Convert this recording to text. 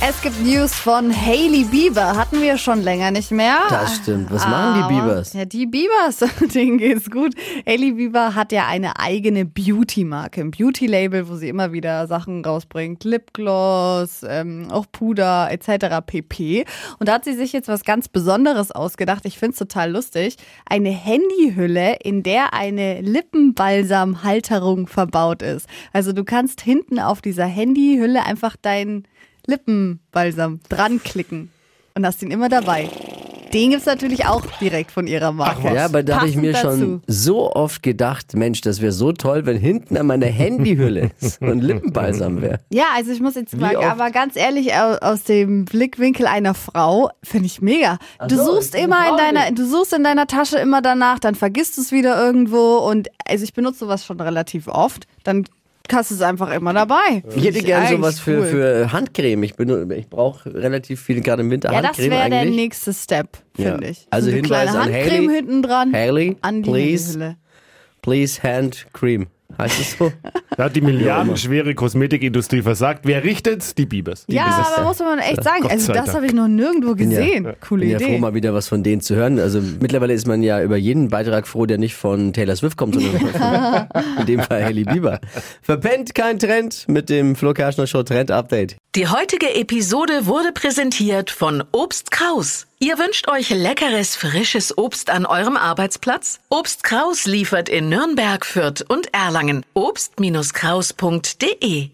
Es gibt News von Hailey Bieber. Hatten wir schon länger nicht mehr. Das stimmt. Was machen die Biebers? Ja, die Biebers, denen geht's gut. Hailey Bieber hat ja eine eigene Beauty-Marke, ein Beauty-Label, wo sie immer wieder Sachen rausbringt. Lipgloss, ähm, auch Puder etc. pp. Und da hat sie sich jetzt was ganz Besonderes ausgedacht. Ich find's total lustig. Eine Handyhülle, in der eine Lippenbalsam-Halterung verbaut ist. Also du kannst hinten auf dieser Handyhülle einfach deinen Lippenbalsam dran klicken und hast ihn immer dabei. Den gibt's natürlich auch direkt von ihrer Marke. Ja, aber da habe ich mir schon dazu. so oft gedacht, Mensch, das wäre so toll, wenn hinten an meiner Handyhülle so ein Lippenbalsam wäre. Ja, also ich muss jetzt sagen, oft? aber ganz ehrlich, au- aus dem Blickwinkel einer Frau finde ich mega. Du so, suchst immer in deiner, du suchst in deiner Tasche immer danach, dann vergisst du es wieder irgendwo und also ich benutze sowas schon relativ oft. Dann du es einfach immer dabei. Ich hätte gern Eigentlich sowas für, cool. für Handcreme. Ich, ich brauche relativ viel gerade im Winter Ja, das Handcreme wäre der nächste Step, Ja. finde ich. Also so eine Hinweis kleine an Handcreme Hailey. hinten dran. Hailey, an die please, please hand cream. Heißt es so? Da hat die milliardenschwere Kosmetikindustrie versagt. Wer richtet's? Die Biebers. Die Ja, Biebers. aber muss man echt sagen, Gott also das habe ich noch nirgendwo gesehen. Coole bin ja froh, Idee. mal wieder was von denen zu hören. Also mittlerweile ist man ja über jeden Beitrag froh, der nicht von Taylor Swift kommt, sondern von, in dem Fall Hailey Bieber. Verpennt kein Trend mit dem Flo Kerschner Show Trend Update. Die heutige Episode wurde präsentiert von Obst Kraus. Ihr wünscht euch leckeres, frisches Obst an eurem Arbeitsplatz? Obst Kraus liefert in Nürnberg, Fürth und Erlangen. Obst-Kraus.de